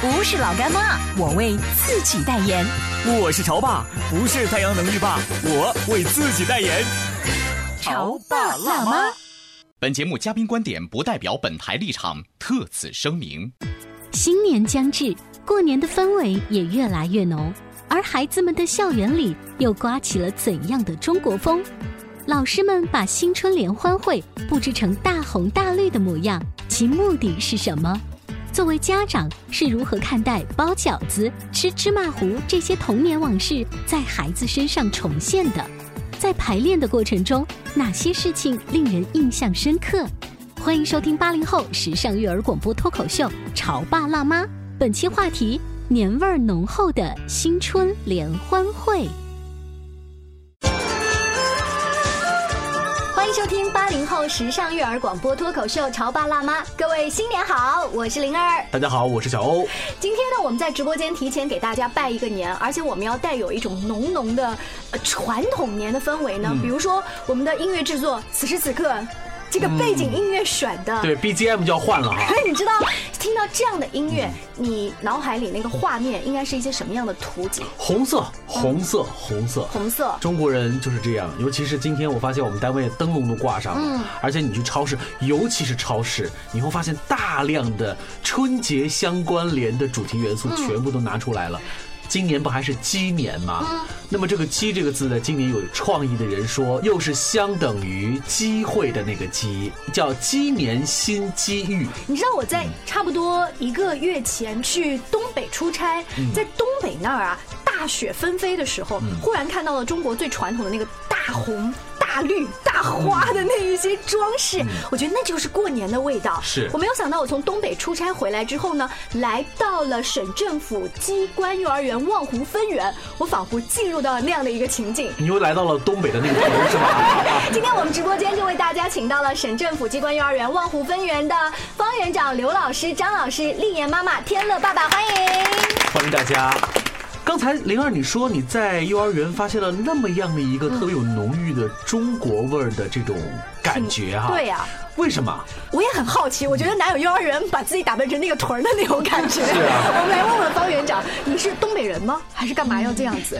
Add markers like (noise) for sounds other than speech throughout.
不是老干妈，我为自己代言。我是潮爸，不是太阳能浴霸，我为自己代言。潮爸辣妈。本节目嘉宾观点不代表本台立场，特此声明。新年将至，过年的氛围也越来越浓。而孩子们的校园里又刮起了怎样的中国风？老师们把新春联欢会布置成大红大绿的模样，其目的是什么？作为家长是如何看待包饺子、吃芝麻糊这些童年往事在孩子身上重现的？在排练的过程中，哪些事情令人印象深刻？欢迎收听八零后时尚育儿广播脱口秀《潮爸辣妈》，本期话题。年味儿浓厚的新春联欢会，迎收听八零后时尚育儿广播脱口秀《潮爸辣妈》，各位新年好，我是灵儿，大家好，我是小欧。今天呢，我们在直播间提前给大家拜一个年，而且我们要带有一种浓浓的传统年的氛围呢。比如说，我们的音乐制作，此时此刻。这个背景音乐选的，对 BGM 就要换了哈。你知道，听到这样的音乐，你脑海里那个画面应该是一些什么样的图景？红色，红色，红色，红色。中国人就是这样，尤其是今天我发现我们单位灯笼都挂上了，而且你去超市，尤其是超市，你会发现大量的春节相关联的主题元素全部都拿出来了。今年不还是鸡年吗？那么这个“鸡”这个字呢，今年有创意的人说，又是相等于机会的那个“鸡”，叫鸡年新机遇。你知道我在差不多一个月前去东北出差，在东北那儿啊，大雪纷飞的时候，忽然看到了中国最传统的那个大红。大绿大花的那一些装饰，我觉得那就是过年的味道。是我没有想到，我从东北出差回来之后呢，来到了省政府机关幼儿园望湖分园，我仿佛进入到了那样的一个情景。你又来到了东北的那个地方，是吧？今天我们直播间就为大家请到了省政府机关幼儿园望湖分园的方园长刘老师、张老师、丽妍妈妈、天乐爸爸，欢迎，欢迎大家。刚才灵儿你说你在幼儿园发现了那么样的一个特别有浓郁的中国味儿的这种感觉哈？对呀，为什么？我也很好奇，我觉得哪有幼儿园把自己打扮成那个屯儿的那种感觉？是啊，(laughs) 我们来问问方园长，你是东北人吗？还是干嘛要这样子？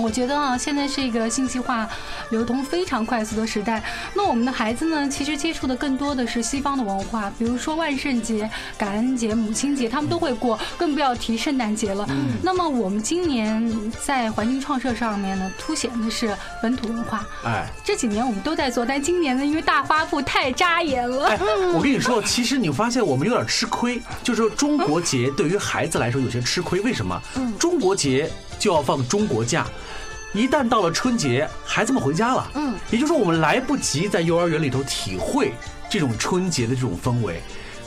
我觉得啊，现在是一个信息化流通非常快速的时代。那我们的孩子呢，其实接触的更多的是西方的文化，比如说万圣节、感恩节、母亲节，他们都会过，更不要提圣诞节了。那么我们今年在环境创设上面呢，凸显的是本土文化。哎，这几年我们都在做，但今年呢，因为大花布太扎眼了。哎，我跟你说，其实你发现我们有点吃亏，就是说中国节对于孩子来说有些吃亏。为什么？嗯，中国节就要放中国假。一旦到了春节，孩子们回家了，嗯，也就是说我们来不及在幼儿园里头体会这种春节的这种氛围。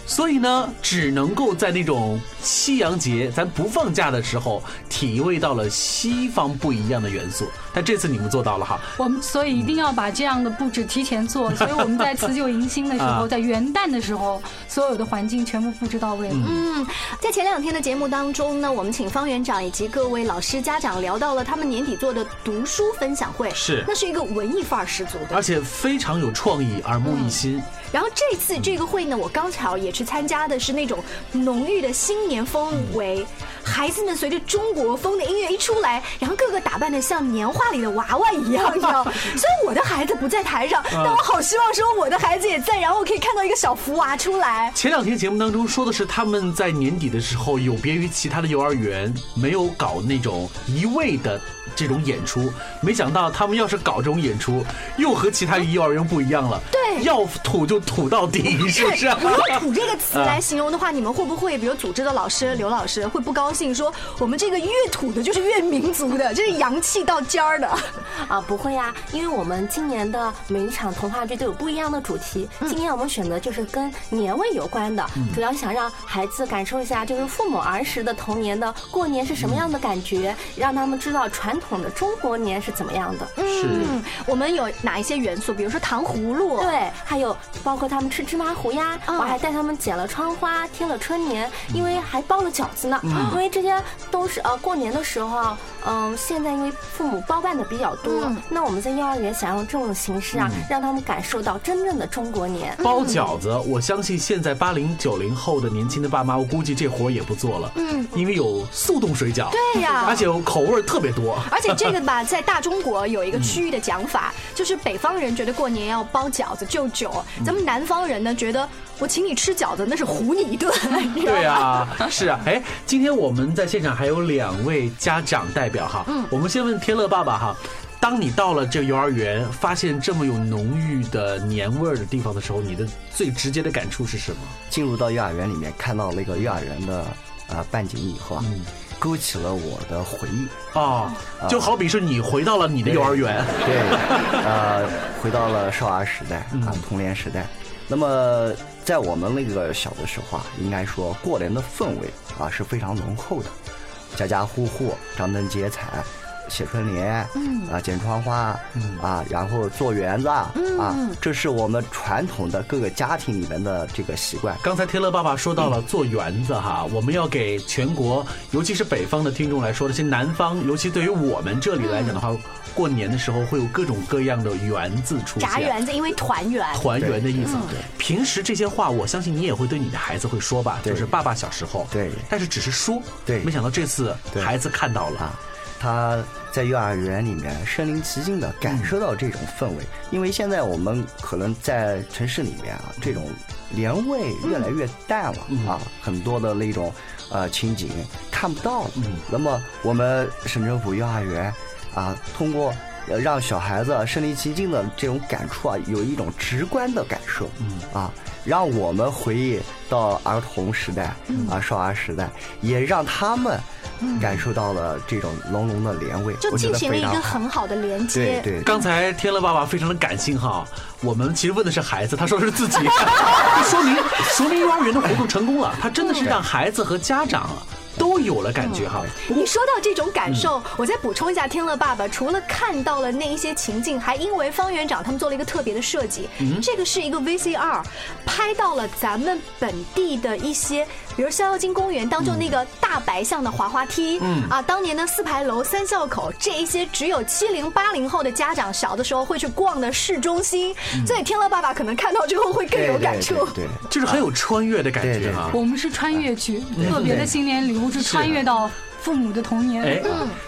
所以呢，只能够在那种西洋节咱不放假的时候，体味到了西方不一样的元素。但这次你们做到了哈，我们所以一定要把这样的布置提前做。所以我们在辞旧迎新的时候，(laughs) 在元旦的时候，所有的环境全部布置到位了。嗯，在前两天的节目当中呢，我们请方园长以及各位老师家长聊到了他们年底做的读书分享会，是，那是一个文艺范儿十足的，而且非常有创意，耳目一新。然后这次这个会呢，我刚巧也去参加的是那种浓郁的新年氛围，孩子们随着中国风的音乐一出来，然后个个打扮的像年画里的娃娃一样，你知道？(laughs) 虽然我的孩子不在台上，但我好希望说我的孩子也在，然后我可以看到一个小福娃出来。前两天节目当中说的是他们在年底的时候有别于其他的幼儿园，没有搞那种一味的。这种演出，没想到他们要是搞这种演出，又和其他幼儿园不一样了。对要土就土到底，是不是？如果“土”这个词来形容的话，你们会不会，比如组织的老师刘老师会不高兴，说我们这个越土的就是越民族的，这是洋气到尖儿的。(laughs) 啊，不会呀，因为我们今年的每一场童话剧都有不一样的主题。今年我们选择就是跟年味有关的，主要想让孩子感受一下，就是父母儿时的童年的过年是什么样的感觉，让他们知道传统的中国年是怎么样的。是嗯，我们有哪一些元素？比如说糖葫芦，对，还有包括他们吃芝麻糊呀，嗯我还带他们剪了窗花，贴了春联，因为还包了饺子呢。因为这些都是呃过年的时候，嗯、现在因为父母包办的比较多，嗯那我们在幼儿园想用这种形式啊，让他们感受到真正的中国年。包饺子，我相信现在八零九零后的年轻的爸妈，我估计这活儿也不做了。嗯，因为有速冻水饺，对呀而且口味儿特别多。而且这个吧，(laughs) 在大中国有一个区域的讲法，就是北方人觉得过年要包饺子就酒，咱们南方人呢觉得我请你吃饺子那是唬你一顿，(laughs) 对？啊，是啊，哎，今天我们在现场还有两位家长代表哈，嗯，我们先问天乐爸爸哈。当你到了这幼儿园，发现这么有浓郁的年味儿的地方的时候，你的最直接的感触是什么？进入到幼儿园里面，看到那个幼儿园的呃半景以后啊，勾起了我的回忆。哦，就好比是你回到了你的幼儿园，对，呃，回到了少儿时代啊，童年时代。那么在我们那个小的时候啊，应该说过年的氛围啊是非常浓厚的，家家户户张灯结彩。写春联，嗯啊，剪窗花，嗯啊，然后做园子，嗯啊，这是我们传统的各个家庭里面的这个习惯。刚才天乐爸爸说到了做园子哈，我们要给全国，尤其是北方的听众来说，这些南方，尤其对于我们这里来讲的话，过年的时候会有各种各样的园子出现。炸园子，因为团圆。团圆的意思对。平时这些话，我相信你也会对你的孩子会说吧，对就是爸爸小时候。对但是只是说。对没想到这次孩子看到了啊。他在幼儿园里面身临其境的感受到这种氛围，因为现在我们可能在城市里面啊，这种年味越来越淡了、啊，很多的那种呃情景看不到了。那么我们省政府幼儿园啊，通过呃让小孩子身临其境的这种感触啊，有一种直观的感受，啊，让我们回忆到儿童时代啊、少儿时代，也让他们感受到了这种浓浓的连味，就进行了一个很好的连接。对对，刚才天乐爸爸非常的感性哈，我们其实问的是孩子，他说是自己，这 (laughs) 说明说明幼儿园的活动成功了，他真的是让孩子和家长都有了感觉哈。你说到这种感受，我再补充一下，天乐爸爸除了看到了那一些情境，还因为方园长他们做了一个特别的设计，这个是一个 VCR，拍到了咱们本地的一些，比如逍遥津公园当中那个大白象的滑滑梯，嗯啊，当年的四牌楼、三校口这一些只有七零八零后的家长小的时候会去逛的市中心，所以天乐爸爸可能看到之后会更有感触。对对 (laughs) 就是很有穿越的感对对觉哈。我们是穿越剧，特别的新年礼物是穿越到父母的童年。哎，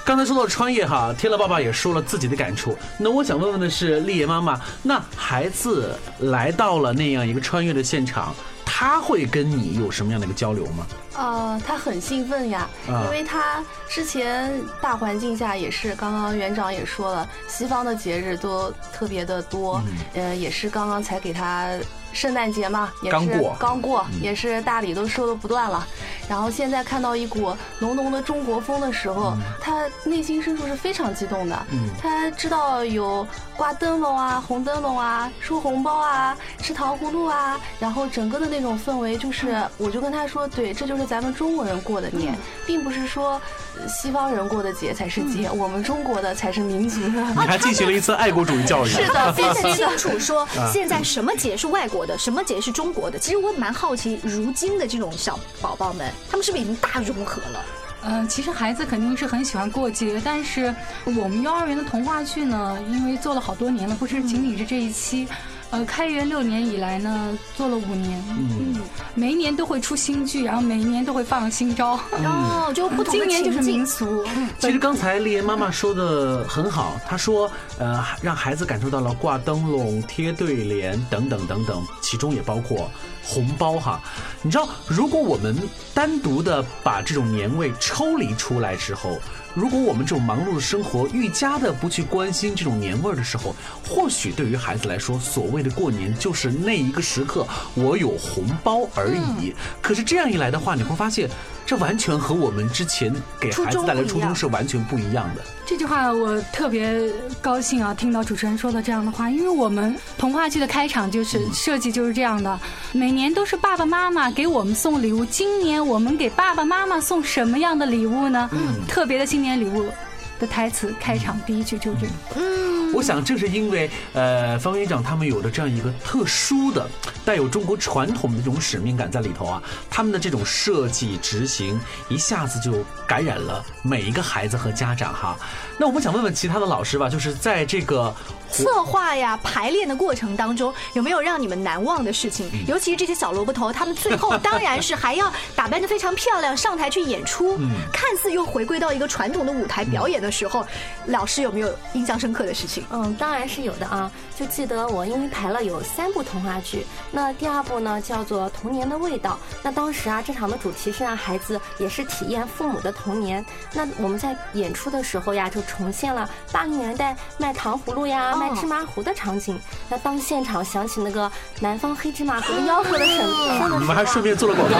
刚才说到穿越哈，天乐爸爸也说了自己的感触。那我想问问的是，丽爷妈妈，那孩子来到了那样一个穿越的现场，他会跟你有什么样的一个交流吗？呃，他很兴奋呀，啊因为他之前大环境下也是，刚刚园长也说了，西方的节日都特别的多，嗯呃，也是刚刚才给他圣诞节嘛，也是刚过刚过，也是大礼都收的不断了。然后现在看到一股浓浓的中国风的时候，他内心深处是非常激动的。嗯他知道有挂灯笼啊、红灯笼啊、收红包啊、吃糖葫芦啊，然后整个的那种氛围，就是我就跟他说，对，这就是咱们中国人过的年，并不是说呃西方人过的节才是节，我们中国的才是民族的。(laughs) 你还进行了一次爱国主义教育。是的，分得必须的。清楚说现在什么节是外国的，什么节是中国的。其实我蛮好奇，如今的这种小宝宝们，他们是不是已经大融合了？嗯，其实孩子肯定是很喜欢过节，但是我们幼儿园的童话剧呢，因为做了好多年了，不是仅仅是这一期。呃，开元六年以来呢，做了五年，嗯，每一年都会出新剧，然后每一年都会放新招。哦，就不同年就是民俗，(laughs) 其实刚才丽妍妈妈说的很好，她说，呃，让孩子感受到了挂灯笼、贴对联等等等等，其中也包括红包哈。你知道，如果我们单独的把这种年味抽离出来之后，如果我们这种忙碌的生活愈加的不去关心这种年味儿的时候，或许对于孩子来说，所谓的过年就是那一个时刻我有红包而已。可是这样一来的话，你会发现，这完全和我们之前给孩子带来初衷是完全不一样的。这句话我特别高兴啊！听到主持人说的这样的话，因为我们童话剧的开场就是设计就是这样的，每年都是爸爸妈妈给我们送礼物。今年我们给爸爸妈妈送什么样的礼物呢？特别的新年礼物的台词开场第一句就是这个。嗯，我想正是因为呃方院长他们有着这样一个特殊的、带有中国传统的这种使命感在里头啊，他们的这种设计执行一下子就感染了每一个孩子和家长哈。那我们想问问其他的老师吧，就是在这个策划呀、排练的过程当中，有没有让你们难忘的事情？尤其是这些小萝卜头，他们最后当然是还要打扮的非常漂亮，上台去演出，看似又回归到一个传统的舞台表演的时候，老师有没有印象深刻的事情？嗯，当然是有的啊。就记得我因为排了有三部童话剧，那第二部呢叫做《童年的味道》。那当时啊，这场的主题是让孩子也是体验父母的童年。那我们在演出的时候呀，就重现了八零年代卖糖葫芦呀、卖芝麻糊的场景。那当现场响起那个南方黑芝麻糊吆喝的声，你们还顺便做了广告。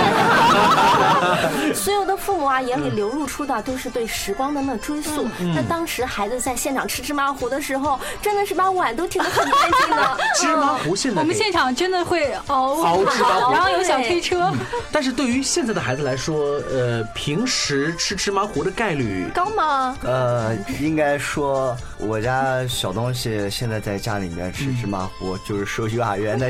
(laughs) 所有的父母啊，眼里流露出的都是对时光的那追溯。那当时孩子在现场吃芝麻糊的时候，真的是把碗都舔得很干净的。(laughs) (laughs) 芝麻糊现在我们现场真的会熬熬 (laughs) 芝麻糊，然后有小推车。但是对于现在的孩子来说，呃，平时吃芝麻糊的概率高吗？呃，应该说我家小东西现在在家里面吃芝麻糊，就是受幼儿园的。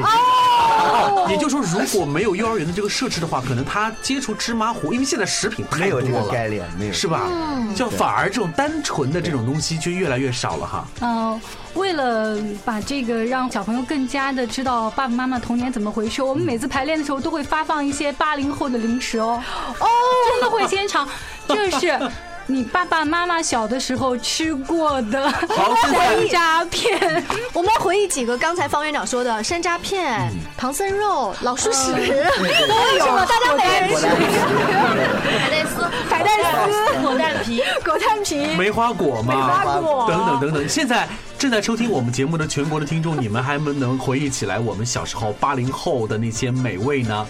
也就是说，如果没有幼儿园的这个设置的话，可能他接触芝麻糊，因为现在食品太多了，概念没有是吧？就反而这种单纯的这种东西就越来越少了哈。嗯，为了把这个让小朋友更加的知道爸爸妈妈童年怎么回事，我们每次排练的时候都会发放一些八零后的零食哦。哦，真的会现场，这是。你爸爸妈妈小的时候吃过的山楂片，我们回忆几个刚才方院长说的山楂片、唐僧肉、老鼠屎，都有了，大家每人吃。(laughs) (laughs) 海带丝、果蛋皮、果蛋皮、梅花果嘛，梅花果等等等等。现在正在收听我们节目的全国的听众，你们还能能回忆起来我们小时候八零后的那些美味呢？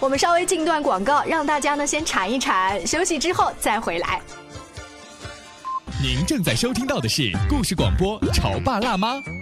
我们稍微进段广告，让大家呢先馋一馋，休息之后再回来。您正在收听到的是故事广播《潮爸辣妈》。《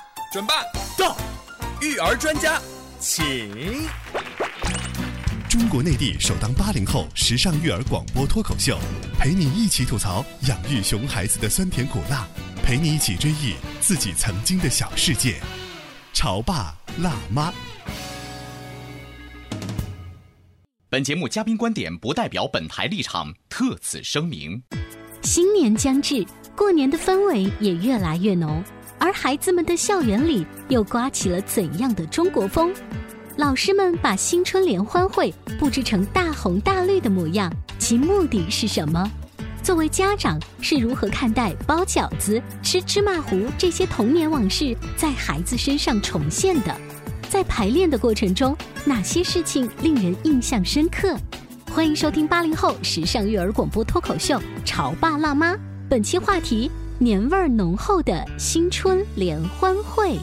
准爸到，育儿专家请。中国内地首档八零后时尚育儿广播脱口秀，陪你一起吐槽养育熊孩子的酸甜苦辣，陪你一起追忆自己曾经的小世界。潮爸辣妈。本节目嘉宾观点不代表本台立场，特此声明。新年将至，过年的氛围也越来越浓，而孩子们的校园里又刮起了怎样的中国风？老师们把新春联欢会布置成大红大绿的模样，其目的是什么？作为家长，是如何看待包饺子、吃芝麻糊这些童年往事在孩子身上重现的？在排练的过程中，哪些事情令人印象深刻？欢迎收听八零后时尚育儿广播脱口秀《潮爸辣妈》，本期话题：年味儿浓厚的新春联欢会。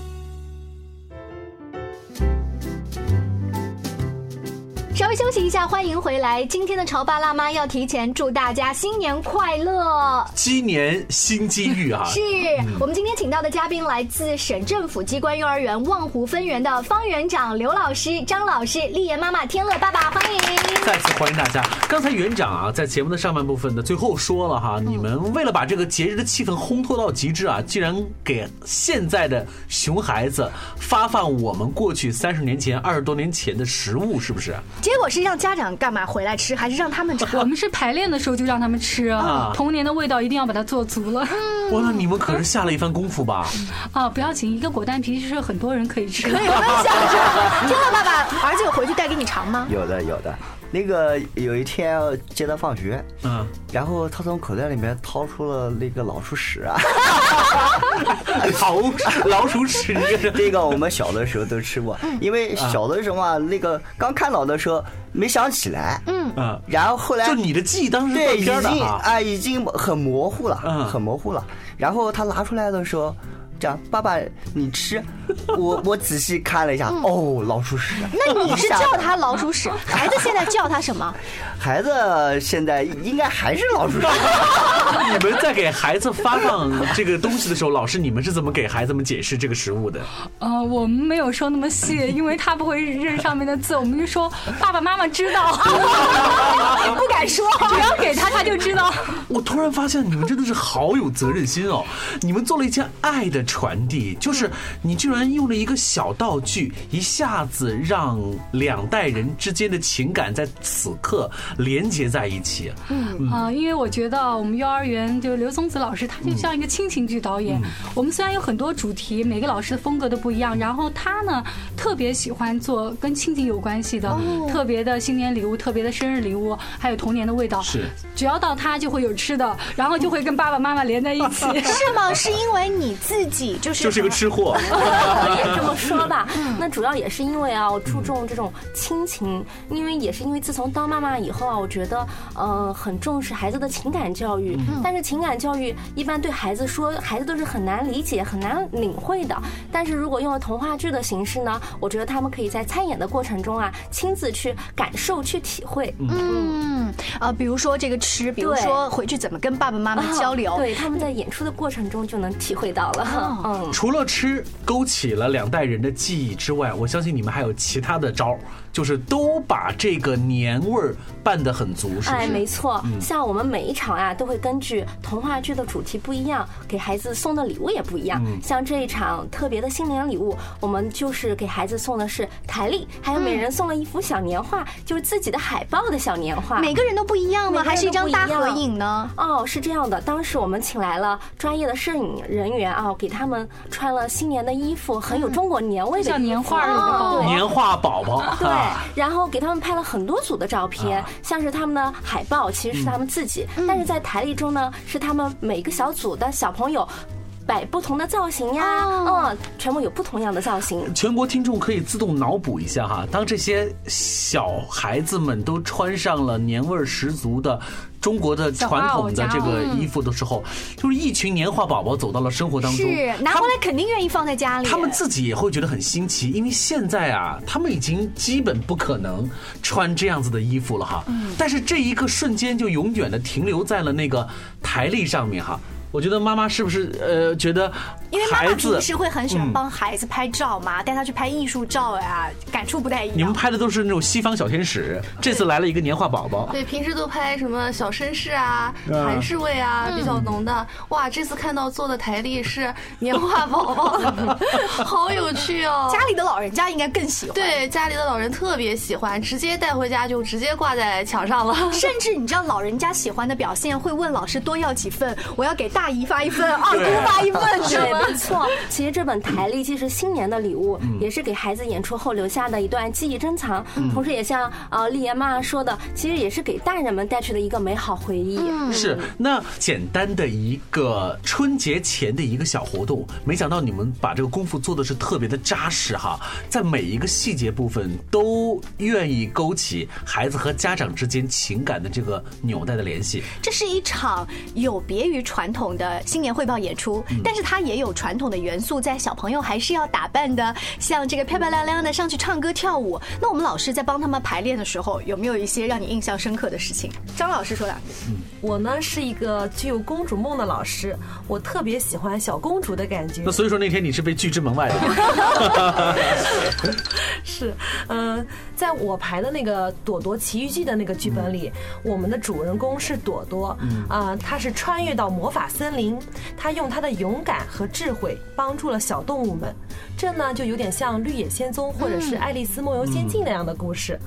稍微休息一下，欢迎回来。今天的潮爸辣妈要提前祝大家新年快乐，鸡年新机遇啊！是我们今天请到的嘉宾，来自省政府机关幼儿园望湖分园的方园长刘老师、张老师、丽妍妈妈、天乐爸爸，欢迎！再次欢迎大家。刚才园长啊，在节目的上半部分的最后说了哈，你们为了把这个节日的气氛烘托到极致啊，竟然给现在的熊孩子发放我们过去三十年前、二十多年前的食物，是不是？结果是让家长干嘛回来吃，还是让他们尝？我们是排练的时候就让他们吃啊童年的味道一定要把它做足了。哇，那你们可是下了一番功夫吧？啊，不要紧，一个果丹皮其实很多人可以吃。可以分享是吧？听了爸爸，儿子有回去带给你尝吗？有的有的。那个有一天接他放学，嗯，然后他从口袋里面掏出了那个老鼠屎啊，老 (laughs) 老鼠屎，这个我们小的时候都吃过，因为小的时候啊，那个刚看到的时候没想起来，嗯。嗯，然后后来就你的记忆当时断对已经。啊已经很模糊了，嗯。很模糊了。然后他拿出来的时候。这样，爸爸，你吃，我 (laughs) 我仔细看了一下，哦，老鼠屎。那你是叫他老鼠屎，(laughs) 孩子现在叫他什么？孩子现在应该还是老鼠屎。(laughs) 你们在给孩子发放这个东西的时候，老师你们是怎么给孩子们解释这个食物的？呃，我们没有说那么细，因为他不会认上面的字，我们就说爸爸妈妈知道，不敢说。只要给他他就知道。我突然发现你们真的是好有责任心哦！你们做了一件爱的传递，就是你居然用了一个小道具，一下子让两代人之间的情感在此刻连接在一起。嗯啊、因为我觉得我们幼儿园就刘松子老师，他就像一个亲情剧导演。我们虽然有很多主题，每个老师的风格都不一样，然后他呢特别喜欢做跟亲情有关系的，特别的新年礼物、特别的生日礼物，还有童年的味道。是，只要到他就会有吃的，然后就会跟爸爸妈妈连在一起。(laughs) (laughs) 是吗？是因为你自己就是就是一个吃货，(laughs) 可以这么说吧。那主要也是因为啊，我注重这种亲情，因为也是因为自从当妈妈以后啊，我觉得呃很重视孩子的情感教育。但是情感教育一般对孩子说，孩子都是很难理解、很难领会的。但是如果用了童话剧的形式呢，我觉得他们可以在参演的过程中啊，亲自去感受、去体会。嗯呃，比如说这个吃，比如说回去怎么跟爸爸妈妈交流。对，他们在演出的过程中就能体会到了。(laughs) 除了吃勾起了两代人的记忆之外，我相信你们还有其他的招，就是都把这个年味儿办得很足，是不哎，没错，嗯像我们每一场啊，都会根据童话剧的主题不一样，给孩子送的礼物也不一样。嗯像这一场特别的新年礼物，我们就是给孩子送的是台历，还有每人送了一幅小年画，就是自己的海报的小年画。每个人都不一样吗？还是一张大合影呢？哦，是这样的，当时我们请来了专业的摄影人员啊，给他们穿了新年的衣服，很有中国年味的像年画。年画宝宝，对啊，然后给他们拍了很多组的照片，啊像是他们的海报，其实是他们自己，但是在台历中呢，是他们每个小组的小朋友。摆不同的造型呀，嗯，全部有不同样的造型。全国听众可以自动脑补一下哈，当这些小孩子们都穿上了年味儿十足的中国的传统的这个衣服的时候，就是一群年画宝宝走到了生活当中，是拿回来肯定愿意放在家里。他们自己也会觉得很新奇，因为现在啊，他们已经基本不可能穿这样子的衣服了哈。但是这一个瞬间就永远的停留在了那个台历上面哈。我觉得妈妈是不是呃觉得因为妈妈平时会很喜欢嗯帮孩子拍照嘛，带他去拍艺术照呀，感触不太一样。你们拍的都是那种西方小天使，这次来了一个年画宝宝。对，平时都拍什么小绅士啊、嗯韩式味啊，比较浓的。哇，这次看到做的台历是年画宝宝，(laughs) 好有趣哦！家里的老人家应该更喜欢。对，家里的老人特别喜欢，直接带回家就直接挂在墙上了。(laughs) 甚至你知道老人家喜欢的表现，会问老师多要几份，我要给大姨发一份，二姑发一份，是 (laughs) 对，吗？没错。其实这本台历既是新年的礼物，嗯也是给孩子演出后留下的一段记忆珍藏，同时也像呃丽妍妈妈说的，其实也是给大人们带去的一个美好回忆。是，那简单的一个春节前的一个小活动，没想到你们把这个功夫做的是特别的扎实哈，在每一个细节部分都愿意勾起孩子和家长之间情感的这个纽带的联系。这是一场有别于传统的新年汇报演出，但是它也有传统的元素在，小朋友还是要打扮的像这个漂漂亮亮的上去唱歌跳舞。那我们老师在帮他们排练的时候，有没有一些让你印象深刻的事情？张老师说两句。我呢是一个具有公主梦的老师，我特别喜欢小公主的感觉那。所以说那天你是被拒之门外的吗？(laughs) 是，嗯、在我排的那个《朵朵奇遇记》的那个剧本里，我们的主人公是朵朵，啊、她是穿越到魔法森林，他用他的勇敢和智慧帮助了小动物们，这呢就有点像《绿野仙踪》或者是《爱丽丝梦游仙境》那样的故事。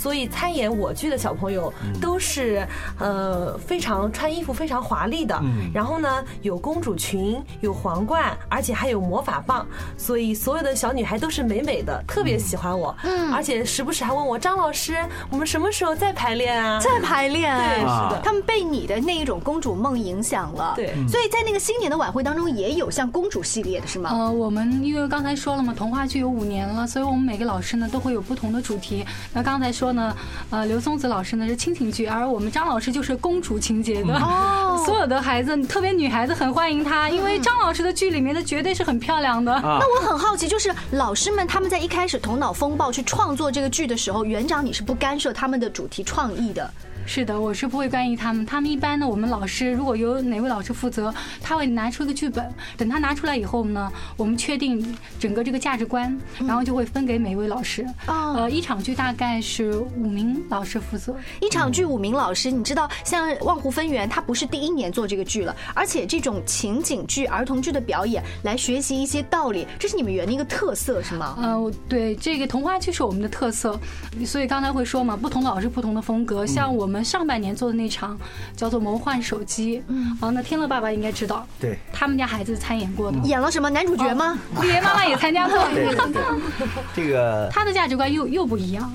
所以参演我剧的小朋友都是呃非常穿衣服非常华丽的，嗯。然后呢有公主裙，有皇冠，而且还有魔法棒，所以所有的小女孩都是美美的，特别喜欢我，嗯。而且时不时还问我张老师，我们什么时候再排练啊？再排练，对，是啊。的。他们被你的那一种公主梦影响了，对。所以在那个新年的晚会当中也有像公主系列的是吗？呃，我们因为刚才说了嘛，童话剧有五年了，所以我们每个老师呢都会有不同的主题。那刚才说呢，呃，刘松子老师呢是亲情剧，而我们张老师就是公主情节的。(laughs) 哦所有的孩子，特别女孩子很欢迎他，因为张老师的剧里面的绝对是很漂亮的。啊那我很好奇，就是老师们他们在一开始头脑风暴去创作这个剧的时候，园长你是不干涉他们的主题创意的。是的，我是不会干预他们。他们一般呢，我们老师如果由哪位老师负责，他会拿出一个剧本。等他拿出来以后呢，我们确定整个这个价值观，然后就会分给每位老师。哦呃，一场剧大概是五名老师负责。一场剧五名老师，你知道，像《望湖分园》，它不是第一年做这个剧了，而且这种情景剧、儿童剧的表演，来学习一些道理，这是你们园的一个特色，是吗？呃，对，这个童话剧是我们的特色，所以刚才会说嘛，不同的老师不同的风格。像我们上半年做的那场叫做《魔幻手机》，嗯，啊，那天乐爸爸应该知道，对，他们家孩子参演过的，演了什么男主角吗？丽媛妈妈也参加过。对对对，(laughs) 这个他的价值观又又不一样。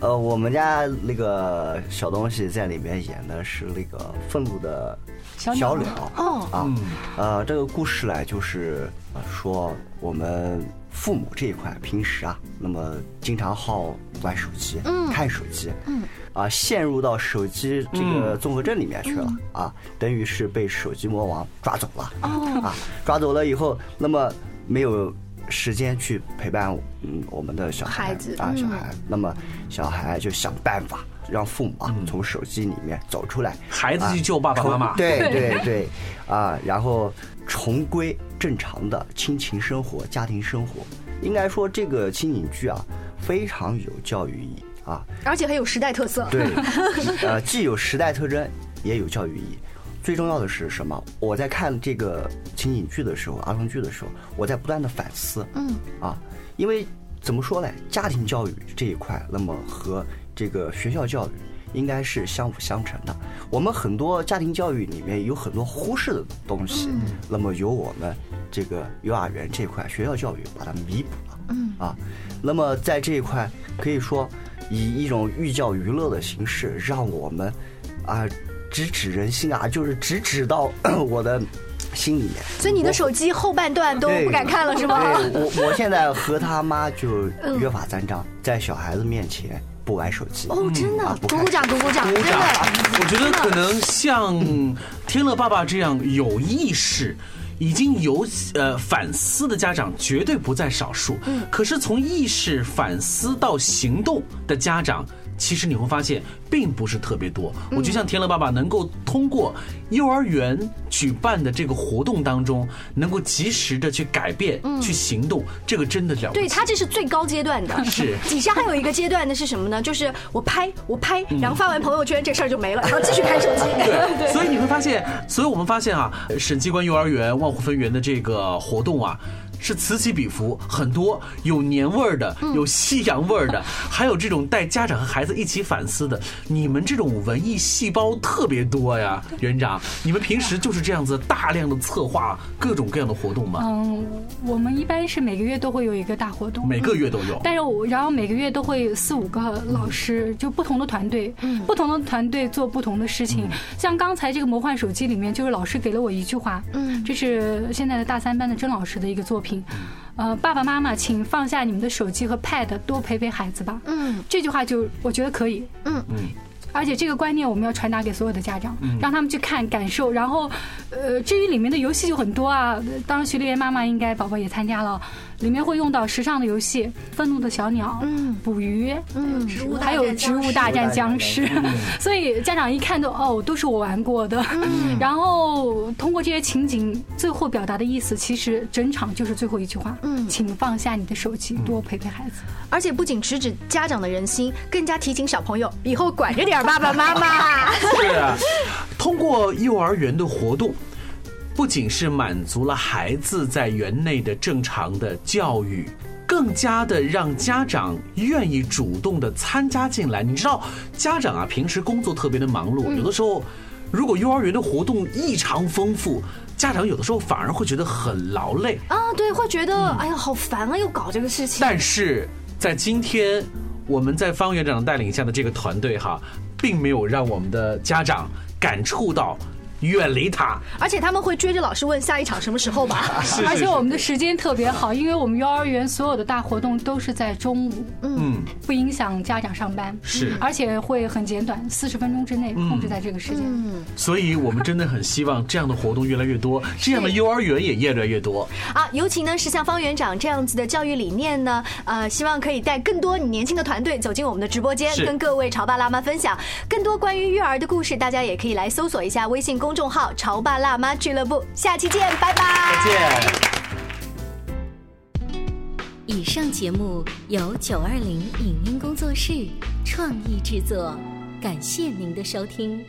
呃，我们家那个小东西在里面演的是那个愤怒的小小鸟鸟哦啊，呃，这个故事呢，就是呃说我们父母这一块平时啊，那么经常好玩手机，嗯看手机，嗯，啊，陷入到手机这个嗯综合症里面去了、啊，等于是被手机魔王抓走了。哦，啊，抓走了以后，那么没有时间去陪伴嗯我们的小孩孩子啊，小嗯孩，那么小孩就想办法让父母啊嗯从手机里面走出来，孩子去救爸爸妈妈，对对 (laughs) 对，啊，然后重归正常的亲情生活、家庭生活。应该说，这个情景剧啊，非常有教育意义啊。而且很有时代特色。对，(laughs) 呃，既有时代特征，也有教育意义。最重要的是什么？我在看这个情景剧的时候，儿童剧的时候，我在不断的反思。嗯，啊，因为怎么说呢？家庭教育这一块，那么和这个学校教育应该是相辅相成的。我们很多家庭教育里面有很多忽视的东西，那么由我们这个幼儿园这块学校教育把它弥补了。嗯啊，那么在这一块可以说以一种寓教于乐的形式，让我们啊直指人心啊，就是直指到 (clears throat) 我的心里面。所以你的手机后半段都不敢看了，是吗？我我现在和他妈就约法三章，在小孩子面前不玩手机。哦，真的鼓鼓掌，鼓鼓掌，真鼓掌的。我觉得可能像天乐爸爸这样有意识。已经有呃反思的家长绝对不在少数，嗯。可是从意识反思到行动的家长，其实你会发现并不是特别多。我就像天乐爸爸能够通过幼儿园举办的这个活动当中，能够及时的去改变、去行动，这个真的了不起。对他这是最高阶段的，是 (laughs) 底下还有一个阶段的是什么呢？就是我拍我拍，然后发完朋友圈这事儿就没了，然后继续看手机。(laughs) (laughs) 对，所以你会发现，所以我们发现啊，省机关幼儿园万户分园的这个活动啊。是此起彼伏，很多有年味儿的，有西洋味儿的，(laughs) 还有这种带家长和孩子一起反思的。你们这种文艺细胞特别多呀，(laughs) 园长，你们平时就是这样子大量的策划各种各样的活动吗？嗯，我们一般是每个月都会有一个大活动，每个月都有。但是我然后每个月都会有四五个老师，就不同的团队，不同的团队做不同的事情。像刚才这个魔幻手机里面，就是老师给了我一句话，嗯这是现在的大三班的甄老师的一个作品。呃，爸爸妈妈，请放下你们的手机和 Pad，多陪陪孩子吧。嗯这句话就我觉得可以。嗯嗯。而且这个观念我们要传达给所有的家长，让他们去看、感受。然后，呃，至于里面的游戏就很多啊。当然，徐丽媛妈妈应该宝宝也参加了，里面会用到时尚的游戏，愤怒的小鸟，嗯捕鱼，嗯，还有植物大战僵尸。所以家长一看都哦，都是我玩过的。然后通过这些情景，最后表达的意思，其实整场就是最后一句话，嗯请放下你的手机，多陪陪孩子。而且不仅直指家长的人心，更加提醒小朋友以后管着点爸爸妈妈。(laughs) 是啊，通过幼儿园的活动，不仅是满足了孩子在园内的正常的教育、更加的让家长愿意主动的参加进来。你知道，家长啊平时工作特别的忙碌，有的时候如果幼儿园的活动异常丰富，家长有的时候反而会觉得很劳累。啊，对，会觉得哎呀好烦啊，又搞这个事情。但是在今天，我们在方园长带领下的这个团队哈，并没有让我们的家长感触到远离他。而且他们会追着老师问下一场什么时候吧。(laughs) 是而且我们的时间特别好，因为我们幼儿园所有的大活动都是在中午，嗯，不影响家长上班，是而且会很简短，四十分钟之内控制在这个时间。嗯，所以我们真的很希望这样的活动越来越多，(laughs) 这样的幼儿园也越来越多。啊，尤其呢是像方园长这样子的教育理念呢，呃，希望可以带更多你年轻的团队走进我们的直播间，跟各位潮爸辣妈分享更多关于育儿的故事。大家也可以来搜索一下微信公众号“潮爸辣妈俱乐部”。下期见，拜拜。再见。以上节目由九二零影音工作室创意制作，感谢您的收听。